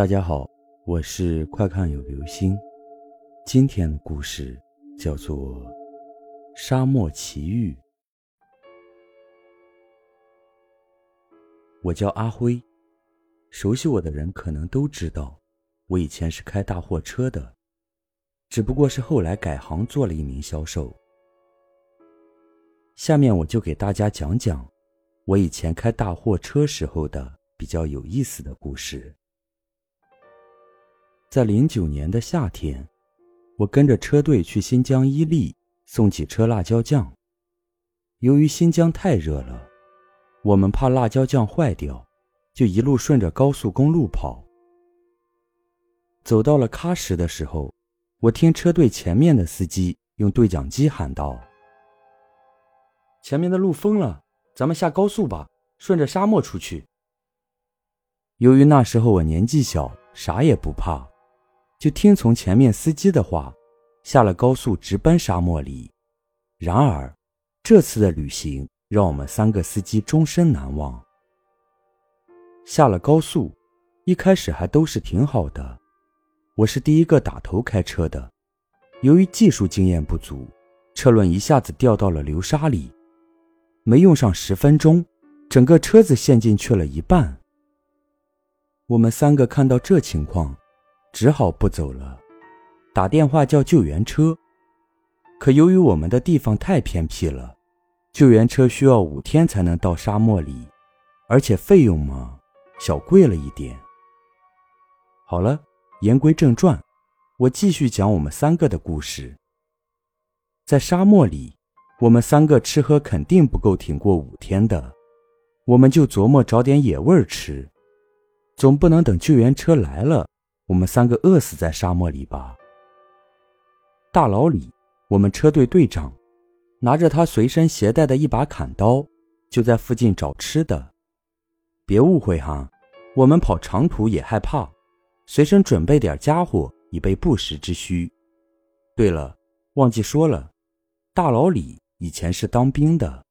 大家好，我是快看有流星。今天的故事叫做《沙漠奇遇》。我叫阿辉，熟悉我的人可能都知道，我以前是开大货车的，只不过是后来改行做了一名销售。下面我就给大家讲讲我以前开大货车时候的比较有意思的故事。在零九年的夏天，我跟着车队去新疆伊犁送几车辣椒酱。由于新疆太热了，我们怕辣椒酱坏掉，就一路顺着高速公路跑。走到了喀什的时候，我听车队前面的司机用对讲机喊道：“前面的路封了，咱们下高速吧，顺着沙漠出去。”由于那时候我年纪小，啥也不怕。就听从前面司机的话，下了高速直奔沙漠里。然而，这次的旅行让我们三个司机终身难忘。下了高速，一开始还都是挺好的。我是第一个打头开车的，由于技术经验不足，车轮一下子掉到了流沙里，没用上十分钟，整个车子陷进去了一半。我们三个看到这情况。只好不走了，打电话叫救援车。可由于我们的地方太偏僻了，救援车需要五天才能到沙漠里，而且费用嘛，小贵了一点。好了，言归正传，我继续讲我们三个的故事。在沙漠里，我们三个吃喝肯定不够挺过五天的，我们就琢磨找点野味吃，总不能等救援车来了。我们三个饿死在沙漠里吧。大老李，我们车队队长，拿着他随身携带的一把砍刀，就在附近找吃的。别误会哈，我们跑长途也害怕，随身准备点家伙以备不时之需。对了，忘记说了，大老李以前是当兵的，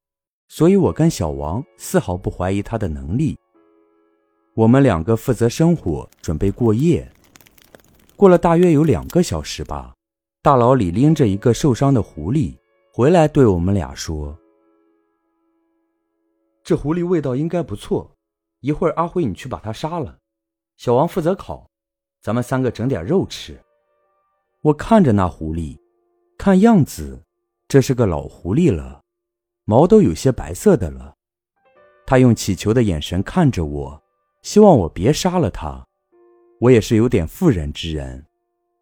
所以我跟小王丝毫不怀疑他的能力。我们两个负责生火，准备过夜。过了大约有两个小时吧，大老李拎着一个受伤的狐狸回来，对我们俩说：“这狐狸味道应该不错，一会儿阿辉你去把它杀了，小王负责烤，咱们三个整点肉吃。”我看着那狐狸，看样子这是个老狐狸了，毛都有些白色的了。他用乞求的眼神看着我，希望我别杀了他。我也是有点妇人之仁，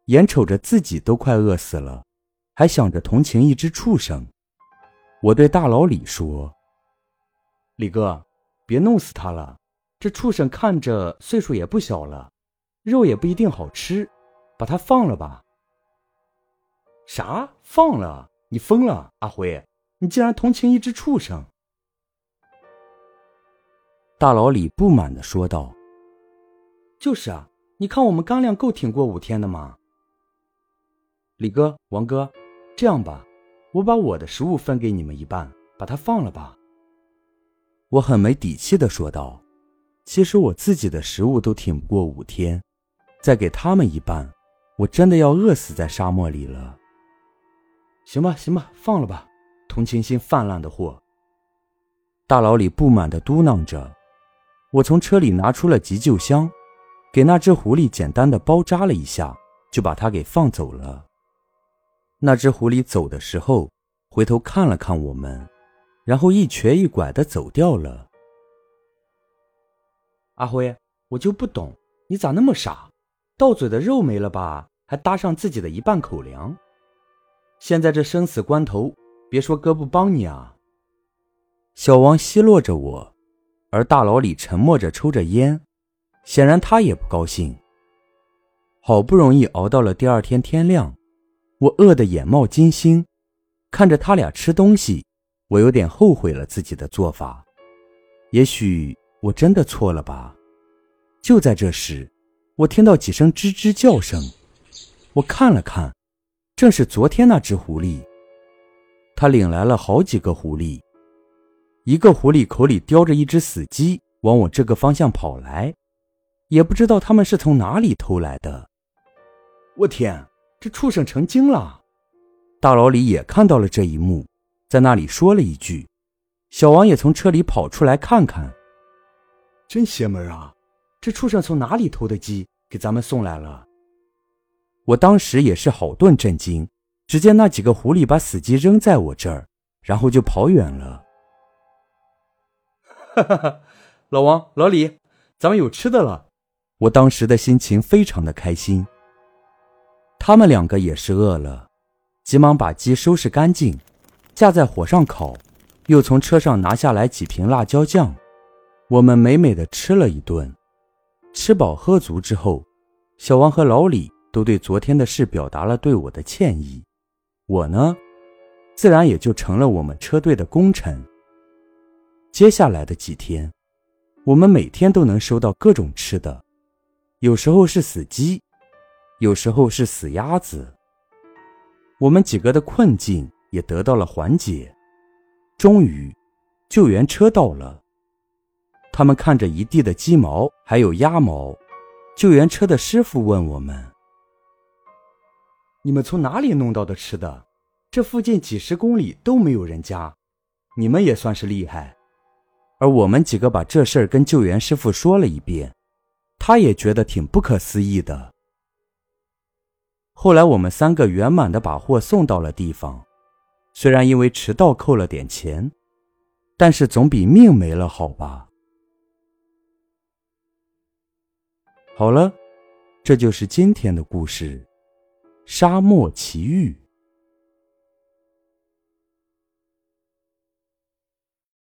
眼瞅着自己都快饿死了，还想着同情一只畜生。我对大老李说：“李哥，别弄死他了，这畜生看着岁数也不小了，肉也不一定好吃，把他放了吧。”啥？放了？你疯了？阿辉，你竟然同情一只畜生？大老李不满的说道：“就是啊。”你看我们干粮够挺过五天的吗？李哥、王哥，这样吧，我把我的食物分给你们一半，把它放了吧。我很没底气的说道：“其实我自己的食物都挺不过五天，再给他们一半，我真的要饿死在沙漠里了。”行吧，行吧，放了吧，同情心泛滥的货。大老李不满的嘟囔着。我从车里拿出了急救箱。给那只狐狸简单的包扎了一下，就把它给放走了。那只狐狸走的时候，回头看了看我们，然后一瘸一拐的走掉了。阿辉，我就不懂，你咋那么傻？到嘴的肉没了吧，还搭上自己的一半口粮。现在这生死关头，别说哥不帮你啊！小王奚落着我，而大老李沉默着抽着烟。显然他也不高兴。好不容易熬到了第二天天亮，我饿得眼冒金星，看着他俩吃东西，我有点后悔了自己的做法。也许我真的错了吧？就在这时，我听到几声吱吱叫声，我看了看，正是昨天那只狐狸。他领来了好几个狐狸，一个狐狸口里叼着一只死鸡，往我这个方向跑来。也不知道他们是从哪里偷来的。我天，这畜生成精了！大老李也看到了这一幕，在那里说了一句：“小王也从车里跑出来看看，真邪门啊！这畜生从哪里偷的鸡给咱们送来了？”我当时也是好顿震惊，只见那几个狐狸把死鸡扔在我这儿，然后就跑远了。哈哈哈，老王、老李，咱们有吃的了！我当时的心情非常的开心。他们两个也是饿了。急忙把鸡收拾干净，架在火上烤，又从车上拿下来几瓶辣椒酱，我们美美的吃了一顿。吃饱喝足之后，小王和老李都对昨天的事表达了对我的歉意，我呢，自然也就成了我们车队的功臣。接下来的几天，我们每天都能收到各种吃的，有时候是死鸡，有时候是死鸭子。我们几个的困境也得到了缓解，终于，救援车到了。他们看着一地的鸡毛还有鸭毛，救援车的师傅问我们：“你们从哪里弄到的吃的？这附近几十公里都没有人家，你们也算是厉害。”而我们几个把这事儿跟救援师傅说了一遍，他也觉得挺不可思议的。后来我们三个圆满的把货送到了地方，虽然因为迟到扣了点钱，但是总比命没了好吧。好了，这就是今天的故事，《沙漠奇遇》。